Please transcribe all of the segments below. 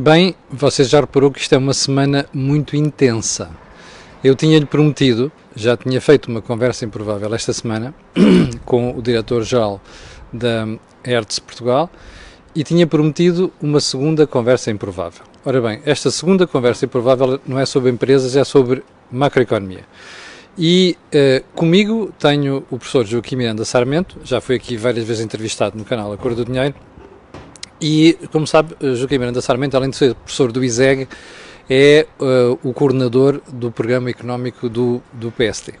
Bem, você já reparou que isto é uma semana muito intensa. Eu tinha-lhe prometido, já tinha feito uma conversa improvável esta semana com o diretor-geral da Hertz Portugal e tinha prometido uma segunda conversa improvável. Ora bem, esta segunda conversa improvável não é sobre empresas, é sobre macroeconomia. E uh, comigo tenho o professor Joaquim Miranda Sarmento, já foi aqui várias vezes entrevistado no canal A Cor do Dinheiro, e, como sabe, Joaquim Miranda Sarmento, além de ser professor do ISEG, é uh, o coordenador do programa económico do, do PSD.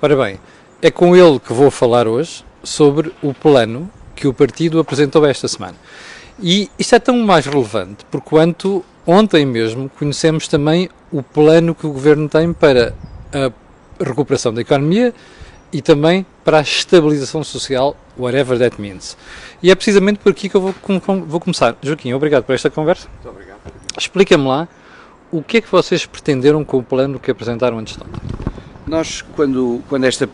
Ora bem, é com ele que vou falar hoje sobre o plano que o partido apresentou esta semana. E isto é tão mais relevante por quanto ontem mesmo conhecemos também o plano que o governo tem para a recuperação da economia e também para a estabilização social, whatever that means. E é precisamente por aqui que eu vou, vou começar. Joaquim, obrigado por esta conversa. Muito obrigado. Explica-me lá o que é que vocês pretenderam com o plano que apresentaram antes de ontem. Nós, quando, quando esta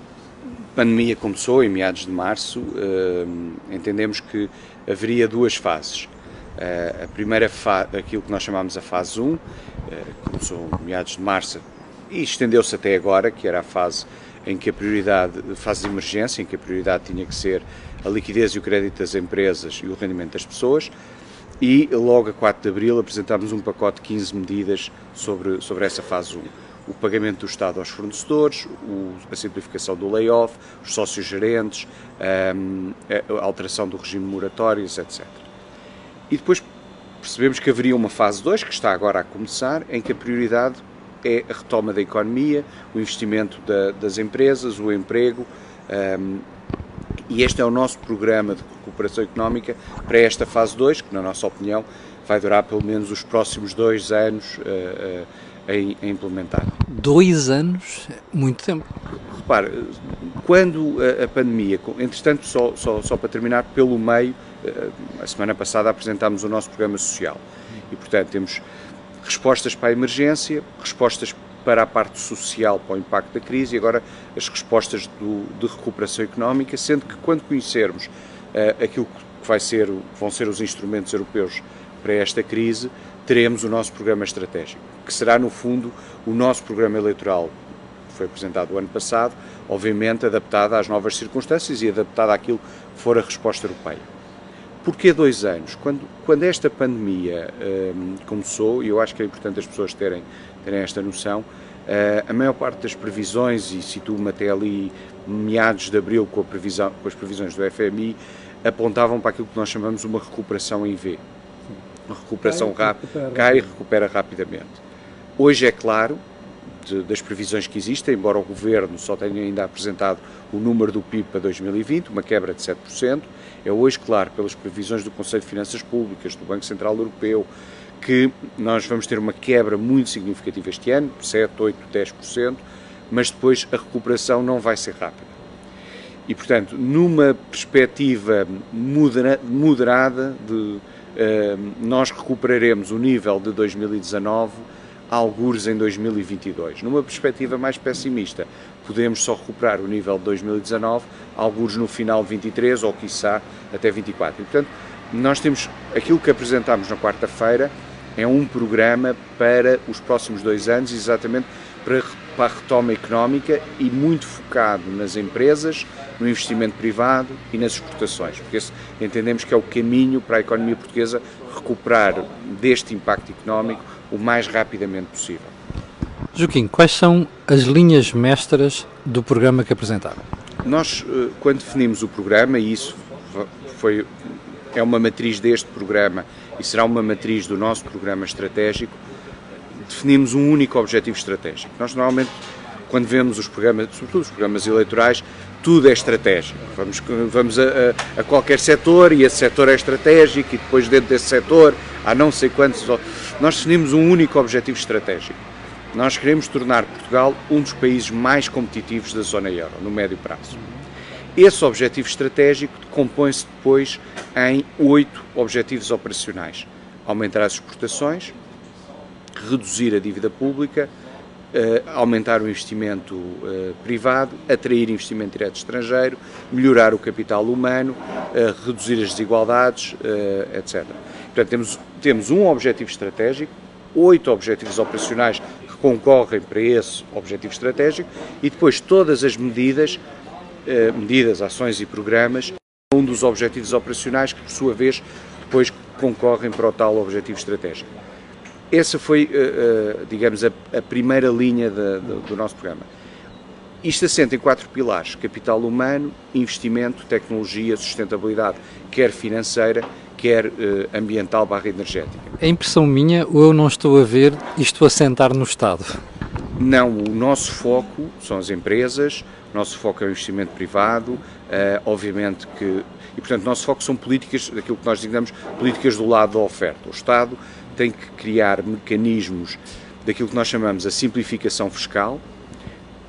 pandemia começou, em meados de março, uh, entendemos que haveria duas fases. Uh, a primeira fase, aquilo que nós chamamos a fase 1, uh, eh, começou em meados de março e estendeu-se até agora, que era a fase em que a prioridade, fase de emergência, em que a prioridade tinha que ser a liquidez e o crédito das empresas e o rendimento das pessoas. E logo a 4 de abril apresentámos um pacote de 15 medidas sobre, sobre essa fase 1. O pagamento do Estado aos fornecedores, o, a simplificação do layoff, os sócios gerentes, um, a alteração do regime de moratórios, etc. E depois percebemos que haveria uma fase 2, que está agora a começar, em que a prioridade é a retoma da economia, o investimento da, das empresas, o emprego. Um, e este é o nosso programa de recuperação económica para esta fase 2, que, na nossa opinião, vai durar pelo menos os próximos dois anos uh, uh, a, a, implementar. Dois anos? Muito tempo. Repare, quando a, a pandemia, entretanto, só, só, só para terminar, pelo meio, uh, a semana passada apresentámos o nosso programa social. E, portanto, temos respostas para a emergência, respostas para a parte social, para o impacto da crise e agora as respostas do, de recuperação económica, sendo que quando conhecermos uh, aquilo que vai ser, vão ser os instrumentos europeus para esta crise, teremos o nosso programa estratégico, que será no fundo o nosso programa eleitoral que foi apresentado o ano passado, obviamente adaptado às novas circunstâncias e adaptado àquilo que for a resposta europeia. Porquê dois anos? Quando, quando esta pandemia um, começou, e eu acho que é importante as pessoas terem, terem esta noção, uh, a maior parte das previsões, e situo-me até ali meados de abril com, previsão, com as previsões do FMI, apontavam para aquilo que nós chamamos uma recuperação em V. Uma recuperação rápida, cai e recupera rapidamente. Hoje é claro, de, das previsões que existem, embora o Governo só tenha ainda apresentado o número do PIB para 2020, uma quebra de 7%, é hoje claro, pelas previsões do Conselho de Finanças Públicas, do Banco Central Europeu, que nós vamos ter uma quebra muito significativa este ano, 7, 8, 10%, mas depois a recuperação não vai ser rápida. E, portanto, numa perspectiva moderada, de, uh, nós recuperaremos o nível de 2019 algures em 2022. Numa perspectiva mais pessimista, podemos só recuperar o nível de 2019, algures no final de 23 ou, quiçá, até 24. E, portanto, nós temos aquilo que apresentámos na quarta-feira é um programa para os próximos dois anos, exatamente para, para a retoma económica e muito focado nas empresas, no investimento privado e nas exportações, porque esse, entendemos que é o caminho para a economia portuguesa recuperar deste impacto económico o mais rapidamente possível. Joaquim, quais são as linhas mestras do programa que apresentaram? Nós, eh, quando definimos o programa, e isso foi, é uma matriz deste programa e será uma matriz do nosso programa estratégico, definimos um único objetivo estratégico. Nós, normalmente, quando vemos os programas, sobretudo os programas eleitorais, tudo é estratégico. Vamos, vamos a, a, a, qualquer setor e esse setor é estratégico e depois dentro desse setor há não sei quantos. Nós definimos um único objetivo estratégico. Nós queremos tornar Portugal um dos países mais competitivos da zona euro, no médio prazo. Esse objetivo estratégico compõe-se depois em oito objetivos operacionais: aumentar as exportações, reduzir a dívida pública, aumentar o investimento uh, privado, atrair investimento direto estrangeiro, melhorar o capital humano, uh, reduzir as desigualdades, etc. Portanto, temos temos um objetivo estratégico, oito objetivos operacionais que concorrem para esse objetivo estratégico e depois todas as medidas, eh, medidas, ações e programas, um dos objetivos operacionais que, por sua vez, depois concorrem para o tal objetivo estratégico. Essa foi, eh, eh, digamos, a, primeira linha do nosso programa. Isto assenta em quatro pilares: capital humano, investimento, tecnologia, sustentabilidade, quer financeira, quer uh, ambiental barra energética. É impressão minha ou eu não estou a ver isto assentar no Estado? Não, o nosso foco são as empresas, o nosso foco é o investimento privado, uh, obviamente que. E, portanto, o nosso foco são políticas, daquilo que nós designamos, políticas do lado da oferta. O Estado tem que criar mecanismos daquilo que nós chamamos a simplificação fiscal,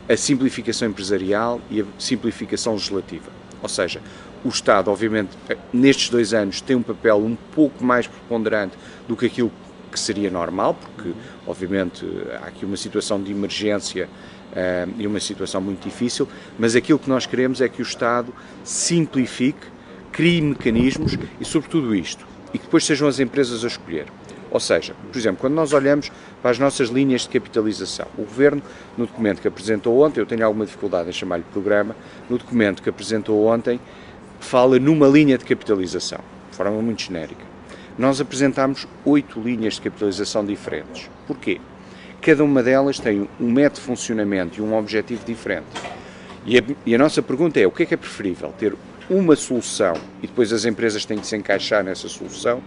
a simplificação empresarial e a simplificação legislativa. Ou seja, o Estado, obviamente, nestes dois anos tem um papel um pouco mais preponderante do que aquilo que seria normal, porque, obviamente, há aqui uma situação de emergência uh, e uma situação muito difícil, mas aquilo que nós queremos é que o Estado simplifique, crie mecanismos e, sobretudo, isto, e que depois sejam as empresas a escolher. Ou seja, por exemplo, quando nós olhamos para as nossas linhas de capitalização, o Governo, no documento que apresentou ontem, eu tenho alguma dificuldade em chamar-lhe programa, no documento que apresentou ontem, fala numa linha de capitalização, de forma muito genérica. Nós apresentámos oito linhas de capitalização diferentes. Porquê? Cada uma delas tem um método de funcionamento e um objetivo diferente. E a, e a nossa pergunta é: o que é que é preferível? Ter uma solução e depois as empresas têm que se encaixar nessa solução?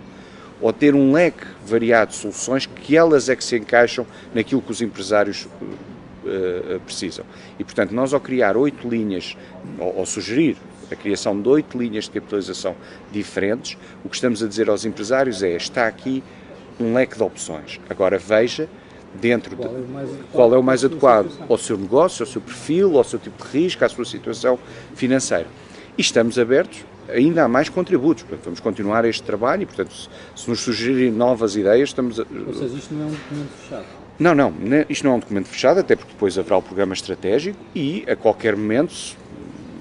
ou ter um leque variado de soluções que elas é que se encaixam naquilo que os empresários uh, precisam. E, portanto, nós ao criar oito linhas, ou, ou sugerir a criação de oito linhas de capitalização diferentes, o que estamos a dizer aos empresários é: está aqui um leque de opções. Agora veja dentro qual, de, é qual é o mais adequado ao seu negócio, ao seu perfil, ao seu tipo de risco, à sua situação financeira. E estamos abertos ainda há mais contributos. Portanto, vamos continuar este trabalho e, portanto, se, se nos sugerirem novas ideias, estamos a... Ou seja, isto não é um documento fechado? Não, não, isto não é um documento fechado, até porque depois haverá o programa estratégico e, a qualquer momento,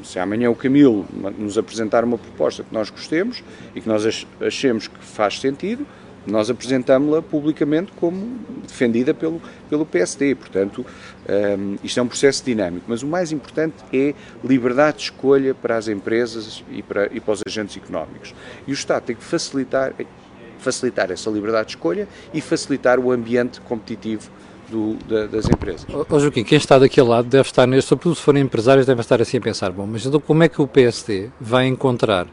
se amanhã o Camilo nos apresentar uma proposta que nós gostemos e que nós achemos que faz sentido, nós apresentámos-la publicamente como defendida pelo, pelo PSD. Portanto, um, isto é um processo dinâmico, mas o mais importante é liberdade de escolha para as empresas e para, e para os agentes económicos. E o Estado tem que facilitar, facilitar essa liberdade de escolha e facilitar o ambiente competitivo do, da, das empresas. Ó Joaquim, quem está daquele lado deve estar, neste, sobretudo se forem empresários, deve estar assim a pensar, bom, mas então como é que o PSD vai encontrar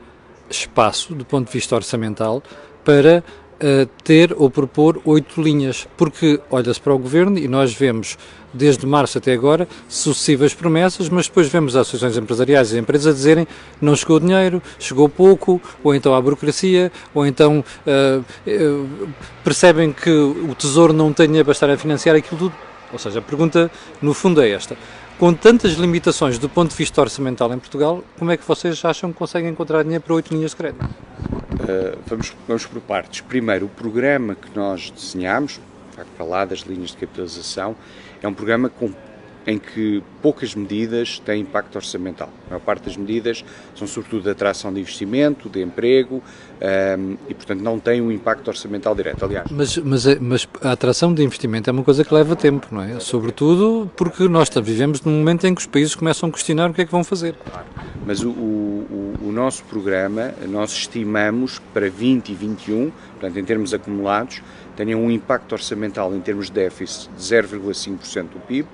espaço, do ponto de vista orçamental, para ter ou propor oito linhas, porque olha-se para o governo e nós vemos desde março até agora sucessivas promessas, mas depois vemos as associações empresariais e as empresas dizerem não chegou dinheiro, chegou pouco, ou então há burocracia, ou então uh, percebem que o Tesouro não tem dinheiro para estar a financiar aquilo tudo. Ou seja, a pergunta no fundo é esta. Com tantas limitações do ponto de vista orçamental em Portugal, como é que vocês acham que conseguem encontrar dinheiro para oito linhas de crédito? Uh, vamos, vamos por partes. Primeiro, o programa que nós desenhamos, para lá das linhas de capitalização, é um programa com em que poucas medidas têm impacto orçamental. A maior parte das medidas são sobretudo de atração de investimento, de emprego um, ehm, e, portanto, não têm um impacto orçamental direto. Aliás. Mas, mas, mas, a atração de investimento é uma coisa que leva tempo, não é? Sobretudo porque nós vivemos num momento em que os países começam a questionar o que é que vão fazer. Claro. Mas o, o, o nosso programa, nós estimamos para 20 e 21, portanto, em termos acumulados, tenham um impacto orçamental em termos de déficit de 0,5% do PIB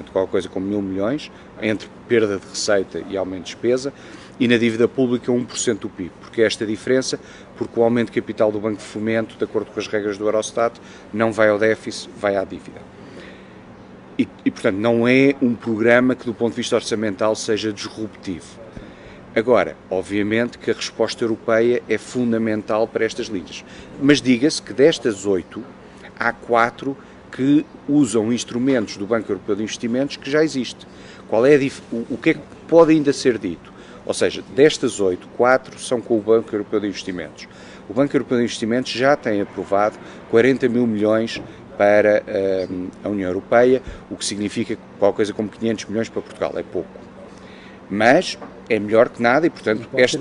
portanto, qualquer coisa como mil milhões, entre perda de receita e aumento de despesa, e na dívida pública 1% do PIB. Porque esta diferença? Porque o aumento de capital do Banco de Fomento, de acordo com as regras do Eurostat, não vai ao déficit, vai à dívida. E, e, portanto, não é um programa que, do ponto de vista orçamental, seja disruptivo. Agora, obviamente que a resposta europeia é fundamental para estas linhas. Mas diga-se que destas oito, há quatro que usam instrumentos do Banco Europeu de Investimentos que já existe. Qual é o, que é que pode ainda ser dito? Ou seja, destas oito, quatro são com o Banco Europeu de Investimentos. O Banco Europeu de Investimentos já tem aprovado 40 mil milhões para uh, a União Europeia, o que significa qualquer coisa como 500 milhões para Portugal. É pouco. Mas é melhor que nada e, portanto, este...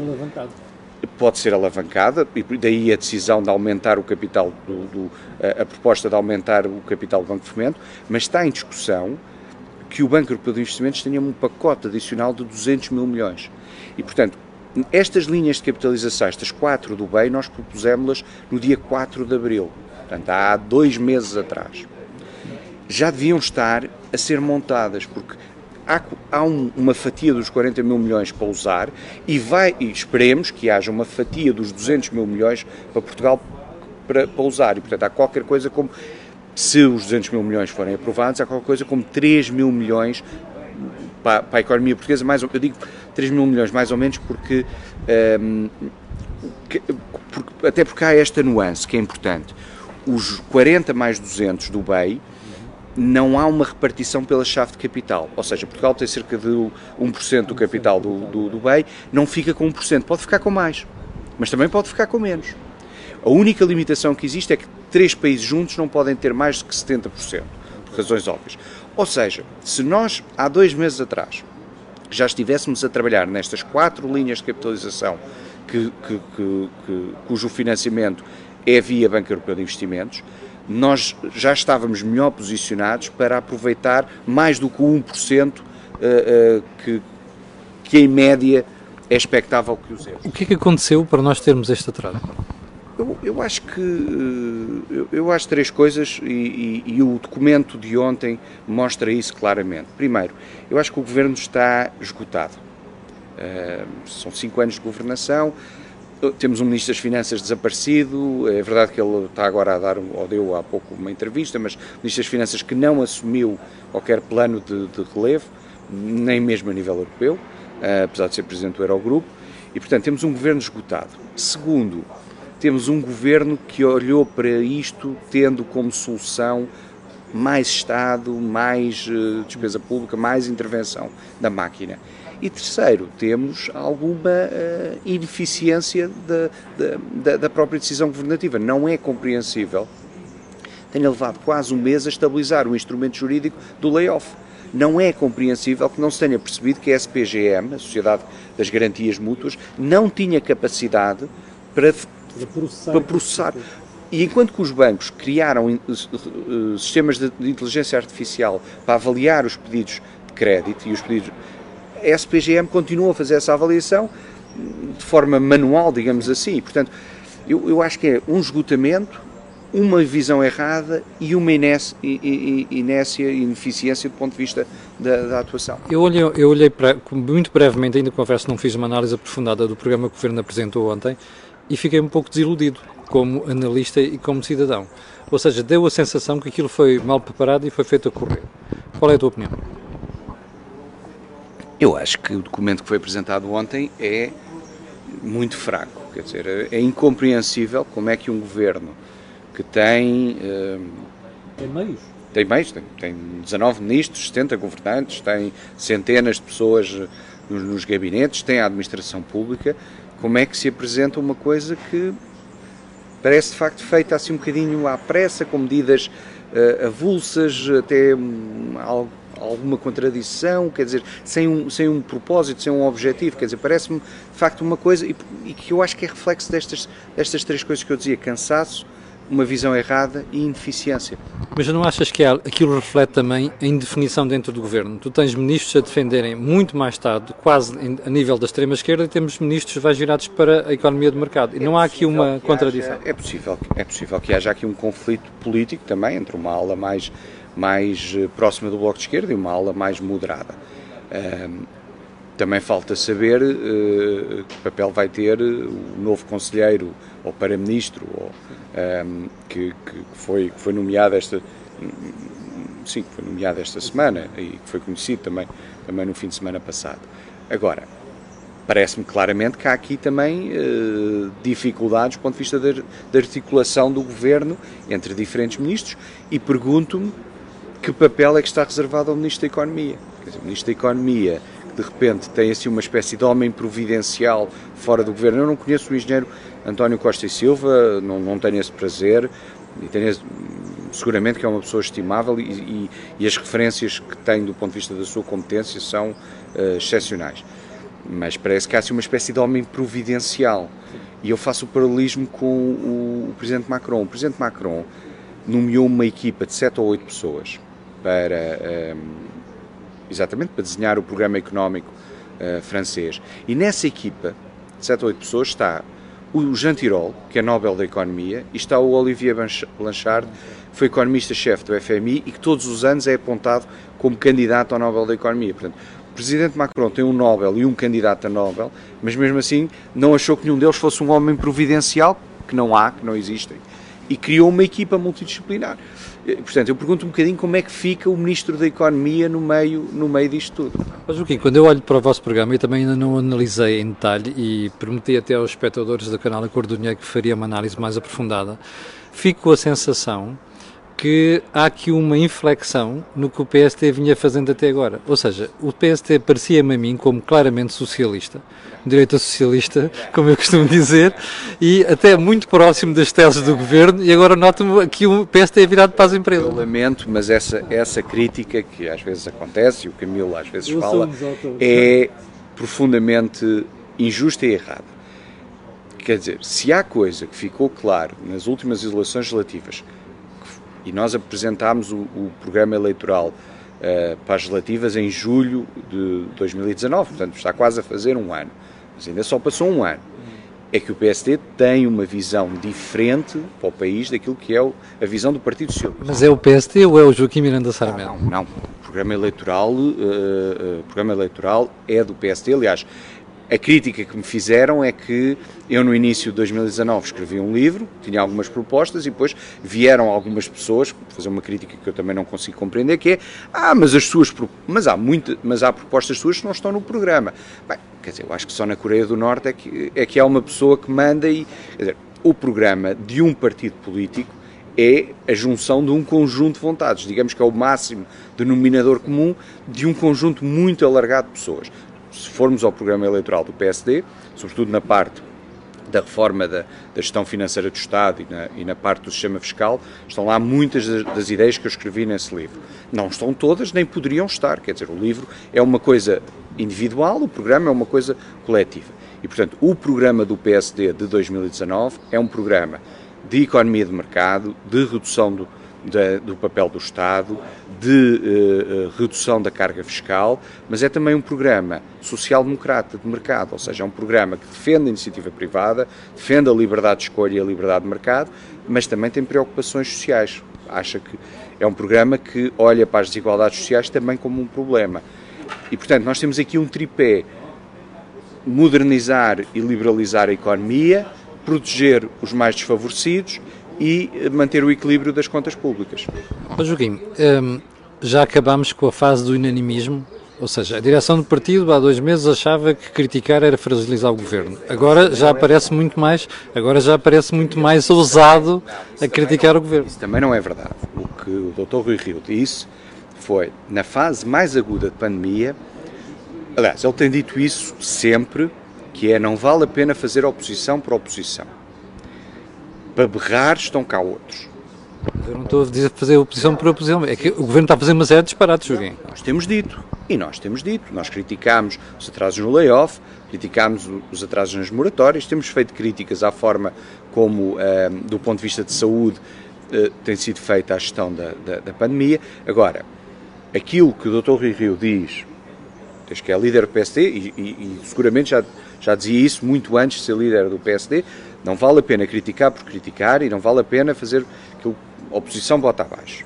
pode ser alavancada, e daí a decisão de aumentar o capital, do, do, a, a, proposta de aumentar o capital do Banco de Fomento, mas está em discussão que o Banco Europeu de Investimentos tenha um pacote adicional de 200 mil milhões. E, portanto, estas linhas de capitalização, estas quatro do BEI, nós propusemos-las no dia 4 de abril, portanto, há dois meses atrás. Já deviam estar a ser montadas, porque há, há um, uma fatia dos 40 mil milhões para usar e, vai, e esperemos que haja uma fatia dos 200 mil milhões para Portugal para, para usar. E, portanto, há qualquer coisa como, se os 200 mil milhões forem aprovados, há qualquer coisa como 3 mil milhões para, para a economia portuguesa, mais, eu digo 3 mil milhões mais ou menos porque, um, ehm, que, porque, até porque há esta nuance que é importante. Os 40 mais 200 do BEI não há uma repartição pela chave de capital. Ou seja, Portugal tem cerca de 1% do capital do, do, do BEI, não fica com 1%, pode ficar com mais, mas também pode ficar com menos. A única limitação que existe é que três países juntos não podem ter mais do que 70%, por razões óbvias. Ou seja, se nós, há dois meses atrás, já estivéssemos a trabalhar nestas quatro linhas de capitalização que, que, que, cujo financiamento é via Banco Europeu de Investimentos, nós já estávamos melhor posicionados para aproveitar mais do que o 1% uh, uh, que, que em média é expectável que usemos. O que é que aconteceu para nós termos este atraso? Eu, eu, acho que eh, eu, eu, acho três coisas e, e, e, o documento de ontem mostra isso claramente. Primeiro, eu acho que o governo está esgotado. Uh, são cinco anos de governação, temos um Ministro das Finanças desaparecido, é verdade que ele está agora a dar, ou deu há pouco uma entrevista, mas Ministro das Finanças que não assumiu qualquer plano de, de relevo, nem mesmo a nível europeu, uh, apesar de ser Presidente do Eurogrupo, e portanto temos um governo esgotado. Segundo, temos um governo que olhou para isto tendo como solução mais Estado, mais uh, despesa pública, mais intervenção da máquina. E terceiro, temos alguma uh, ineficiência da, da, da, própria decisão governativa. Não é compreensível. Tenha levado quase um mês a estabilizar o instrumento jurídico do layoff. Não é compreensível que não se tenha percebido que a SPGM, a Sociedade das Garantias Mútuas, não tinha capacidade para, processar. Para processar. E enquanto que os bancos criaram eh, eh, sistemas de inteligência artificial para avaliar os pedidos de crédito e os pedidos a SPGM continua a fazer essa avaliação de forma manual, digamos assim. Portanto, eu, eu acho que é um esgotamento, uma visão errada e uma inércia e ineficiência do ponto de vista da, da atuação. Eu olhei, eu olhei para, muito brevemente, ainda confesso não fiz uma análise aprofundada do programa que o Governo apresentou ontem e fiquei um pouco desiludido como analista e como cidadão. Ou seja, deu a sensação que aquilo foi mal preparado e foi feito a correr. Qual é a tua opinião? Eu acho que o documento que foi apresentado ontem é muito fraco. Quer dizer, é incompreensível como é que um governo que tem. Uh, tem meios? Tem meios, tem, tem 19 ministros, 70 governantes, tem centenas de pessoas nos, nos gabinetes, tem a administração pública. Como é que se apresenta uma coisa que parece de facto feita assim um bocadinho à pressa, com medidas uh, avulsas, até um, algo alguma contradição, quer dizer, sem um, sem um propósito, sem um objetivo, quer dizer, parece-me de facto uma coisa, e, e, que eu acho que é reflexo destas, destas três coisas que eu dizia, cansaço, uma visão errada e ineficiência. Mas não achas que aquilo reflete também a indefinição dentro do governo? Tu tens ministros a defenderem muito mais Estado, quase a nível da extrema-esquerda, e temos ministros mais virados para a economia de mercado. E é não há aqui uma contradição. Haja, é, possível, é possível que haja aqui um conflito político também entre uma ala mais mais eh, próxima do Bloco de Esquerda e uma ala mais moderada. também falta saber uh, que papel vai ter o novo conselheiro ou para-ministro que, foi, que foi nomeado esta sim, que foi nomeado esta semana e que foi conhecido também, também no fim de semana passado. Agora, parece-me claramente que há aqui também dificuldades do ponto de vista da articulação do governo entre diferentes ministros e pergunto-me que papel é que está reservado ao Ministro da Economia? Dizer, o Ministro da Economia, que de repente tem assim uma espécie de homem providencial fora do governo. Eu não conheço o engenheiro António Costa e Silva, não, não tenho esse prazer, e tenho seguramente que é uma pessoa estimável e, e, e, as referências que tem do ponto de vista da sua competência são uh, excepcionais. Mas parece que há assim uma espécie de homem providencial. E eu faço o paralelismo com o, o Presidente Macron. O Presidente Macron nomeou uma equipa de 7 ou 8 pessoas para, um, exatamente, para desenhar o programa económico uh, francês. E nessa equipa de 7 ou 8 pessoas está o Jean Tirole, que é Nobel da Economia, e está o Olivier Blanchard, que foi economista-chefe do FMI e que todos os anos é apontado como candidato ao Nobel da Economia. Portanto, o Presidente Macron tem um Nobel e um candidato a Nobel, mas mesmo assim não achou que nenhum deles fosse um homem providencial, que não há, que não existem, e criou uma equipa multidisciplinar. Eh, portanto, eu pergunto um bocadinho como é que fica o Ministro da Economia no meio, no meio disto tudo. Mas, Joaquim, quando eu olho para o vosso programa, eu também ainda não analisei em detalhe e prometi até aos espectadores do canal A Cor do Dinheiro que faria uma análise mais aprofundada, fico com a sensação que há aqui uma inflexão no que o PST vinha fazendo até agora. Ou seja, o PST parecia-me a mim como claramente socialista, direita socialista, como eu costumo dizer, e até muito próximo das teses do governo, e agora noto-me que o PST é virado para as empresas. Eu lamento, mas essa, essa crítica que às vezes acontece, e o Camilo às vezes fala, é profundamente injusta e errada. Quer dizer, se há coisa que ficou claro nas últimas eleições relativas e nós apresentámos o, o programa eleitoral uh, para as relativas em julho de 2019, portanto está quase a fazer um ano, mas ainda só passou um ano. É que o PSD tem uma visão diferente para o país daquilo que é a visão do Partido Socialista. Mas é o PSD ou é o Joaquim Miranda Sarmento? Não, não, o programa eleitoral, uh, uh, programa eleitoral é do PSD, aliás, a crítica que me fizeram é que eu, no início de 2019, escrevi um livro, tinha algumas propostas e depois vieram algumas pessoas fazer uma crítica que eu também não consigo compreender, que é ah, mas as suas mas há mas há propostas suas que não estão no programa. Bem, quer dizer, eu acho que só na Coreia do Norte é que, é que há uma pessoa que manda e quer dizer, o programa de um partido político é a junção de um conjunto de vontades, digamos que é o máximo denominador comum de um conjunto muito alargado de pessoas se formos ao programa eleitoral do PSD, sobretudo na parte da reforma da, da gestão financeira do Estado e na, e na, parte do sistema fiscal, estão lá muitas das, das, ideias que eu escrevi nesse livro. Não estão todas, nem poderiam estar, quer dizer, o livro é uma coisa individual, o programa é uma coisa coletiva. E, portanto, o programa do PSD de 2019 é um programa de economia de mercado, de redução do, da, do papel do Estado, de uh, redução da carga fiscal, mas é também um programa social-democrata de mercado, ou seja, é um programa que defende a iniciativa privada, defende a liberdade de escolha e a liberdade de mercado, mas também tem preocupações sociais. Acha que é um programa que olha para as desigualdades sociais também como um problema. E, portanto, nós temos aqui um tripé: modernizar e liberalizar a economia, proteger os mais desfavorecidos e manter o equilíbrio das contas públicas. Mas, Joaquim, hum, já acabámos com a fase do unanimismo, ou seja, a direção do partido há dois meses achava que criticar era fragilizar o governo. Agora já aparece muito mais, agora já aparece muito mais ousado a criticar o governo. Isso também não é verdade. O que o Dr. Rui Rio disse foi na fase mais aguda de pandemia, aliás, ele tem dito isso sempre, que é não vale a pena fazer oposição por oposição para berrar estão cá outros. Eu não estou a dizer fazer oposição por oposição, é que o Governo está a fazer uma série de disparates, Joguinho. Nós temos dito, e nós temos dito, nós criticámos os atrasos no layoff, criticámos os atrasos nas moratórias, temos feito críticas à forma como, eh, do ponto de vista de saúde, eh, tem sido feita a gestão da, da, da, pandemia. Agora, aquilo que o Dr. Rui Rio diz, desde que é líder do PSD, e, e, e seguramente já, já dizia isso muito antes de ser líder do PSD, não vale a pena criticar por criticar e não vale a pena fazer que a oposição bota abaixo.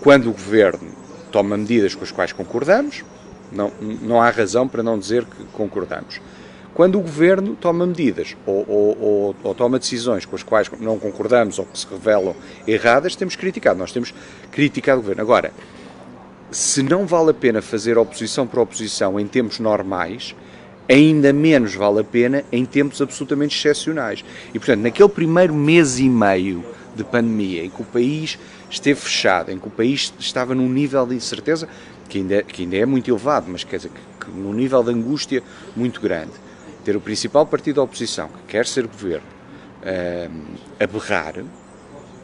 Quando o governo toma medidas com as quais concordamos, não, não há razão para não dizer que concordamos. Quando o governo toma medidas ou, ou, ou, ou, toma decisões com as quais não concordamos ou que se revelam erradas, temos criticado. Nós temos criticado o governo. Agora, se não vale a pena fazer oposição por oposição em tempos normais, ainda menos vale a pena em tempos absolutamente excepcionais. E, portanto, naquele primeiro mês e meio de pandemia, em que o país esteve fechado, em que o país estava num nível de incerteza que ainda, que ainda é muito elevado, mas quer dizer, que, que num nível de angústia muito grande, ter o principal partido da oposição, que quer ser governo, uh, a berrar,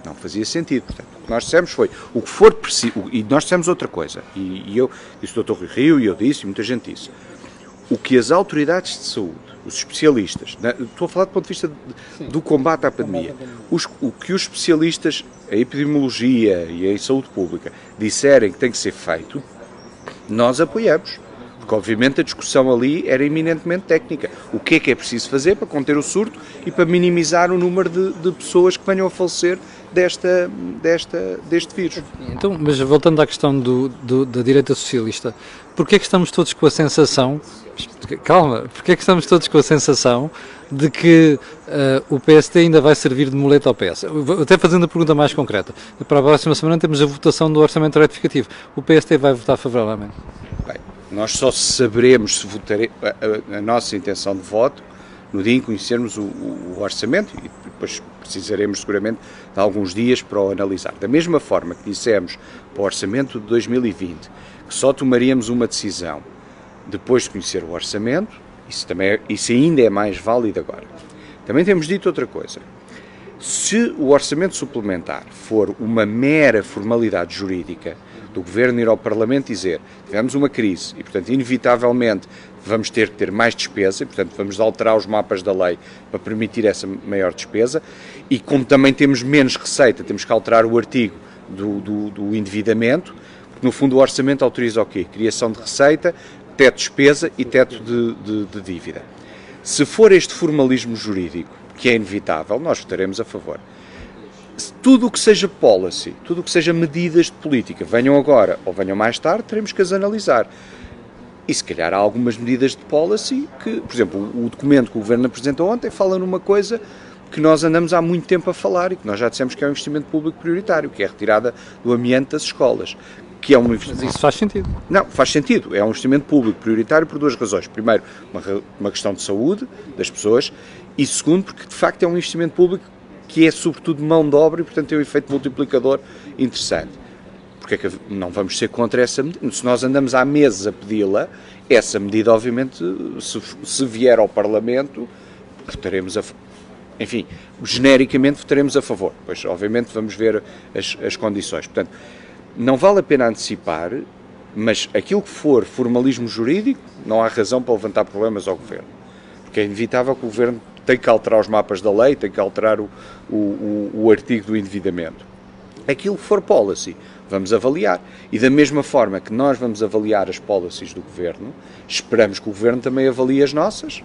não fazia sentido. Portanto, o que nós dissemos foi o que for preciso, e nós dissemos outra coisa, e, e eu disse o Dr. Rui Rio, e eu disse, e muita gente disse, o que as autoridades de saúde, os especialistas, né, estou a falar do ponto de vista de, do combate à pandemia, os, o que os especialistas em epidemiologia e em saúde pública disserem que tem que ser feito, nós apoiamos. Porque, obviamente, a discussão ali era eminentemente técnica. O que é que é preciso fazer para conter o surto e para minimizar o número de, de pessoas que venham a falecer desta, desta, deste vírus. Então, mas voltando à questão do, do, da direita socialista, porquê é que estamos todos com a sensação, calma, porquê é que estamos todos com a sensação de que uh, o PST ainda vai servir de muleta ao PS? Até fazendo a pergunta mais concreta, para a próxima semana temos a votação do orçamento retificativo. O PST vai votar favoravelmente? Bem, nós só saberemos se votaremos a, a, a nossa intenção de voto no dia em que conhecermos o, o, o, orçamento e depois precisaremos seguramente de alguns dias para o analisar. Da mesma forma que dissemos para o orçamento de 2020 que só tomaríamos uma decisão depois de conhecer o orçamento, isso, também é, isso ainda é mais válido agora. Também temos dito outra coisa. Se o orçamento suplementar for uma mera formalidade jurídica do Governo ir ao Parlamento dizer tivemos uma crise e, portanto, inevitavelmente vamos ter que ter mais despesa e, portanto, vamos alterar os mapas da lei para permitir essa maior despesa. E como também temos menos receita, temos que alterar o artigo do, do, do endividamento, porque no fundo o orçamento autoriza o quê? Criação de receita, teto de despesa e teto de, de, de dívida. Se for este formalismo jurídico, que é inevitável, nós votaremos a favor. Tudo o que seja policy, tudo o que seja medidas de política, venham agora ou venham mais tarde, teremos que as analisar. E se calhar há algumas medidas de policy que, por exemplo, o documento que o Governo apresentou ontem fala numa coisa que nós andamos há muito tempo a falar e que nós já dissemos que é um investimento público prioritário, que é a retirada do ambiente das escolas. Que é um investimento... Mas isso faz sentido. Não, faz sentido. É um investimento público prioritário por duas razões. Primeiro, uma, uma questão de saúde das pessoas e segundo, porque de facto é um investimento público que é sobretudo mão de obra e portanto tem um efeito multiplicador interessante porque é que não vamos ser contra essa medida? Se nós andamos há meses a pedi-la, essa medida, obviamente, se, se, vier ao Parlamento, votaremos a. Enfim, genericamente votaremos a favor. Pois, obviamente, vamos ver as, as condições. Portanto, não vale a pena antecipar, mas aquilo que for formalismo jurídico, não há razão para levantar problemas ao Governo. Porque é inevitável que o Governo tem que alterar os mapas da lei, tem que alterar o, o, o, o artigo do endividamento. Aquilo que for policy, vamos avaliar. E da mesma forma que nós vamos avaliar as policies do Governo, esperamos que o Governo também avalie as nossas,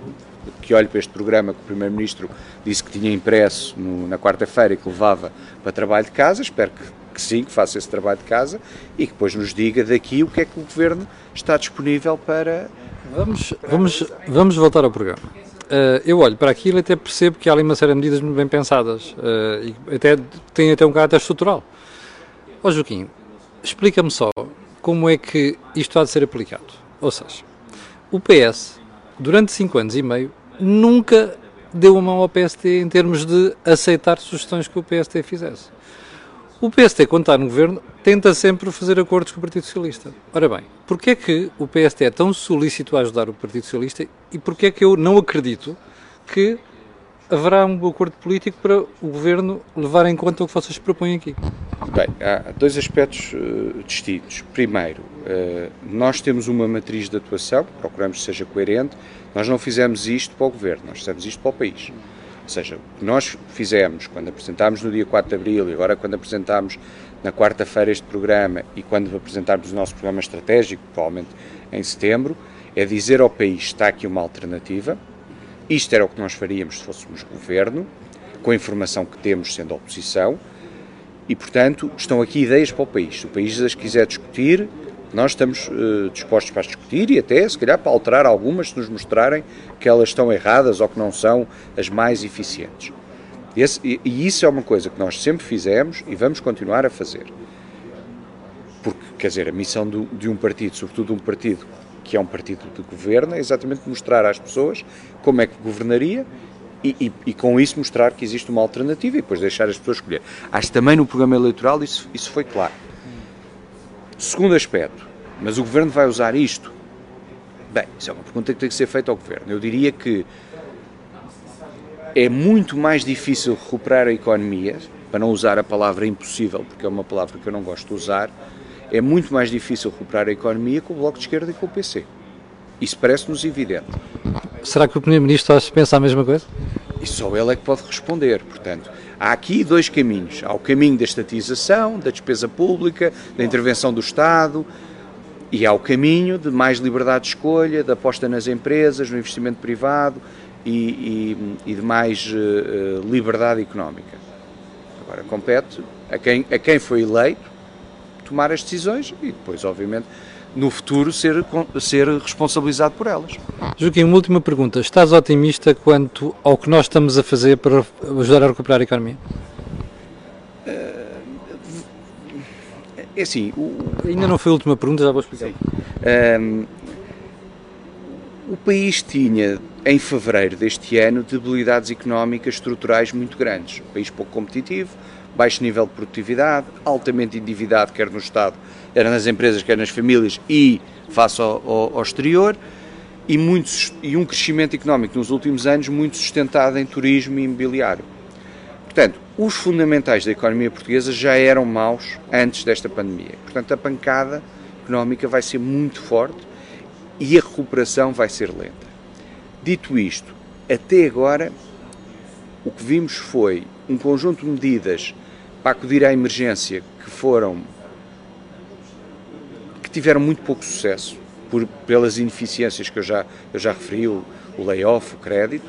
que olhe para este programa que o Primeiro-Ministro disse que tinha impresso no, na quarta-feira e que levava para trabalho de casa, espero que, que sim, que faça esse trabalho de casa e que depois nos diga daqui o que é que o Governo está disponível para... Vamos, vamos, vamos voltar ao programa. Uh, eu olho para aquilo e até percebo que há ali uma série de medidas muito bem pensadas uh, e até tem até um caráter estrutural. Ó oh, Joaquim, explica-me só como é que isto há de ser aplicado. Ou seja, o PS, durante cinco anos e meio, nunca deu a mão ao PST em termos de aceitar sugestões que o PST fizesse. O PST, quando está no governo, tenta sempre fazer acordos com o Partido Socialista. Ora bem, porquê é que o PST é tão solícito a ajudar o Partido Socialista e porquê é que eu não acredito que haverá um acordo político para o Governo levar em conta o que vocês propõem aqui? Bem, há dois aspectos uh, distintos. Primeiro, uh, nós temos uma matriz de atuação, procuramos que seja coerente. Nós não fizemos isto para o Governo, nós fizemos isto para o país. Ou seja, o que nós fizemos quando apresentámos no dia 4 de Abril e agora quando apresentámos na quarta-feira este programa e quando apresentarmos o nosso programa estratégico, provavelmente em setembro, é dizer ao país está aqui uma alternativa, isto era o que nós faríamos se fôssemos governo, com a informação que temos sendo oposição, e, portanto, estão aqui ideias para o país. Se o país as quiser discutir, nós estamos uh, dispostos para discutir e até, se calhar, para alterar algumas se nos mostrarem que elas estão erradas ou que não são as mais eficientes. Esse, e, e isso é uma coisa que nós sempre fizemos e vamos continuar a fazer. Porque, quer dizer, a missão do, de um partido, sobretudo um partido que é um partido de governo, é exatamente mostrar às pessoas como é que governaria e, e, e, com isso mostrar que existe uma alternativa e depois deixar as pessoas escolher. Acho também no programa eleitoral isso, isso foi claro. Segundo aspecto, mas o Governo vai usar isto? Bem, isso é uma pergunta que tem que ser feita ao Governo. Eu diria que é muito mais difícil recuperar a economia, para não usar a palavra impossível, porque é uma palavra que eu não gosto de usar, é muito mais difícil recuperar a economia com o Bloco de Esquerda e com o PC. Isso parece-nos evidente. Será que o Primeiro-Ministro pensa a mesma coisa? E só ele é que pode responder. Portanto, há aqui dois caminhos. Há o caminho da estatização, da despesa pública, da intervenção do Estado, e há o caminho de mais liberdade de escolha, da aposta nas empresas, no investimento privado e, e, e de mais uh, liberdade económica. Agora, compete a quem, a quem foi eleito tomar as decisões e depois, obviamente, no futuro ser, ser responsabilizado por elas. Joaquim, uma última pergunta. Estás otimista quanto ao que nós estamos a fazer para ajudar a recuperar a economia? É assim. O... Ainda não foi a última pergunta, já vou explicar. Um, o país tinha, em fevereiro deste ano, debilidades económicas estruturais muito grandes. Um país pouco competitivo, baixo nível de produtividade, altamente endividado, quer no Estado, quer nas empresas, quer nas famílias e face ao, ao, ao exterior, e, muitos, e um crescimento económico nos últimos anos muito sustentado em turismo e imobiliário. Portanto, os fundamentais da economia portuguesa já eram maus antes desta pandemia. Portanto, a pancada económica vai ser muito forte e a recuperação vai ser lenta. Dito isto, até agora o que vimos foi um conjunto de medidas para acudir à emergência que foram tiveram muito pouco sucesso por, pelas ineficiências que eu já, eu já referi, o, o layoff, o crédito,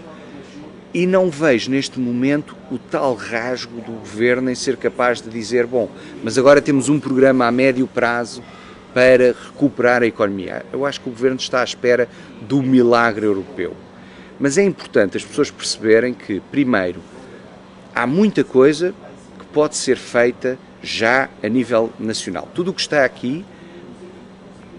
e não vejo neste momento o tal rasgo do governo em ser capaz de dizer: bom, mas agora temos um programa a médio prazo para recuperar a economia. Eu acho que o governo está à espera do milagre europeu. Mas é importante as pessoas perceberem que, primeiro, há muita coisa que pode ser feita já a nível nacional. Tudo o que está aqui.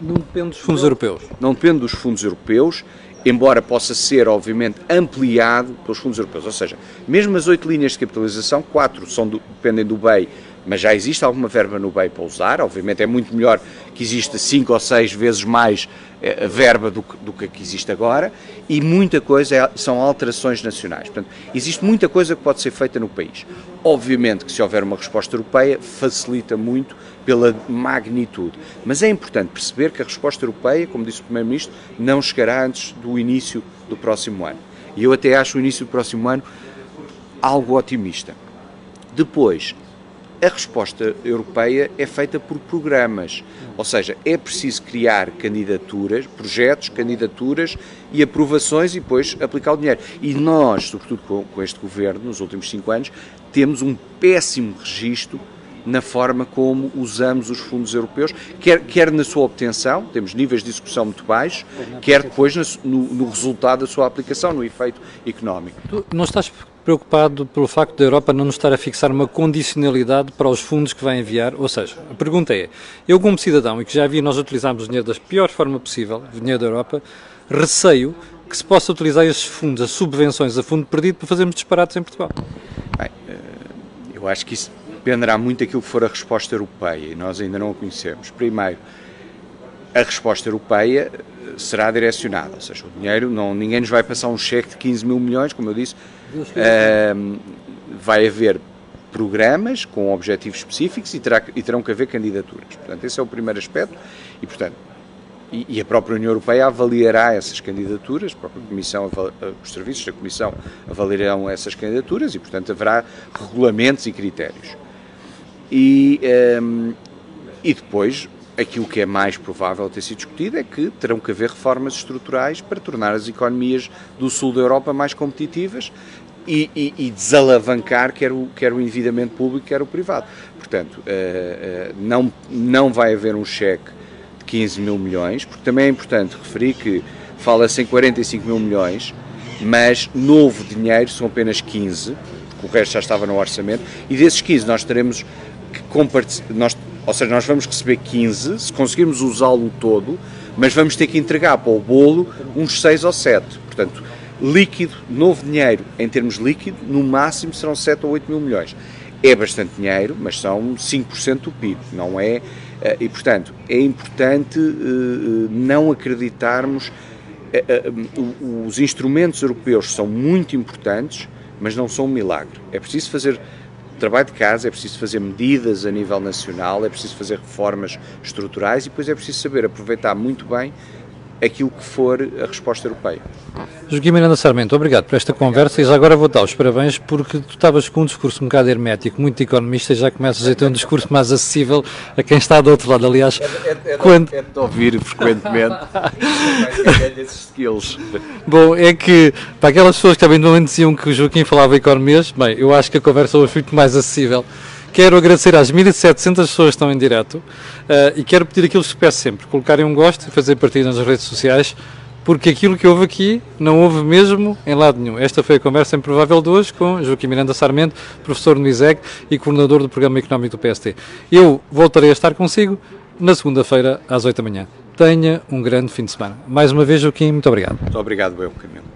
Não depende dos fundos europeus. Não depende dos fundos europeus embora possa ser, obviamente, ampliado pelos fundos europeus. Ou seja, mesmo as oito linhas de capitalização, quatro são do, dependem do BEI, mas já existe alguma verba no BEI para usar. Obviamente é muito melhor que exista cinco ou seis vezes mais eh, verba do que, do que existe agora e muita coisa é, são alterações nacionais. Portanto, existe muita coisa que pode ser feita no país. Obviamente que se houver uma resposta europeia, facilita muito pela magnitude. Mas é importante perceber que a resposta europeia, como disse o Primeiro-Ministro, não chegará antes do início do próximo ano. E eu até acho o início do próximo ano algo otimista. Depois, a resposta europeia é feita por programas, ou seja, é preciso criar candidaturas, projetos, candidaturas e aprovações e depois aplicar o dinheiro. E nós, sobretudo com, com este governo, nos últimos cinco anos, temos um péssimo registro na forma como usamos os fundos europeus, quer, quer na sua obtenção, temos níveis de execução muito baixos, quer depois no, no resultado da sua aplicação, no efeito económico. Tu não estás preocupado pelo facto da Europa não nos estar a fixar uma condicionalidade para os fundos que vai enviar? Ou seja, a pergunta é, eu como cidadão e que já vi nós utilizarmos o dinheiro da pior forma possível, o dinheiro da Europa, receio que se possa utilizar esses fundos, as subvenções a fundo perdido para fazermos disparates em Portugal. Bem, eh, eu acho que isso dependerá muito daquilo que for a resposta europeia e nós ainda não a conhecemos. Primeiro, a resposta europeia eh, será direcionada, ou seja, o dinheiro, não, ninguém nos vai passar um cheque de 15 mil milhões, como eu disse, uh, vai haver programas com objetivos específicos e, terá, e terão que haver candidaturas. Portanto, esse é o primeiro aspecto e, portanto, e, e a própria União Europeia avaliará essas candidaturas, a própria Comissão, eh, os serviços da Comissão avaliarão essas candidaturas e, portanto, haverá regulamentos e critérios. E, um, ehm, e depois, aquilo que é mais provável ter sido discutido é que terão que haver reformas estruturais para tornar as economias do sul da Europa mais competitivas e, e, e desalavancar quer o, quer o endividamento público, quer o privado. Portanto, uh, uh, não, não vai haver um cheque de 15 mil milhões, porque também é importante referir que fala-se em 45 mil milhões, mas novo dinheiro são apenas 15, porque o resto já estava no orçamento, e desses 15 nós teremos nós, ou seja, nós vamos receber 15, se conseguirmos usá-lo todo, mas vamos ter que entregar para o bolo uns 6 ou 7. Portanto, líquido, novo dinheiro, em termos líquido, no máximo serão 7 ou 8 mil milhões. É bastante dinheiro, mas são 5% do PIB, não é? Eh, e, portanto, é importante eh, não acreditarmos. Eh, os instrumentos europeus são muito importantes, mas não são um milagre. É preciso fazer trabalho de casa, é preciso fazer medidas a nível nacional, é preciso fazer reformas estruturais e depois é preciso saber aproveitar muito bem aquilo que for a resposta europeia. Joaquim Miranda Sarmento, obrigado por esta conversa e já agora vou dar os parabéns porque tu estavas com um discurso um bocado hermético, muito economista e já começas a ter um discurso mais acessível a quem está do outro lado. Aliás, é, é, é, quando... é de ouvir frequentemente skills. Bom, é que para aquelas pessoas que também diziam que o Joaquim falava economias, bem, eu acho que a conversa hoje foi muito mais acessível. Quero agradecer às 1.700 pessoas que estão em direto uh, e quero pedir aquilo que peço sempre: colocarem um gosto e fazer partida nas redes sociais, porque aquilo que houve aqui não houve mesmo em lado nenhum. Esta foi a conversa improvável de hoje com Joaquim Miranda Sarmento, professor no ISEG e coordenador do Programa Económico do PST. Eu voltarei a estar consigo na segunda-feira às 8 da manhã. Tenha um grande fim de semana. Mais uma vez, Joaquim, muito obrigado. Muito obrigado, eu, Camilo.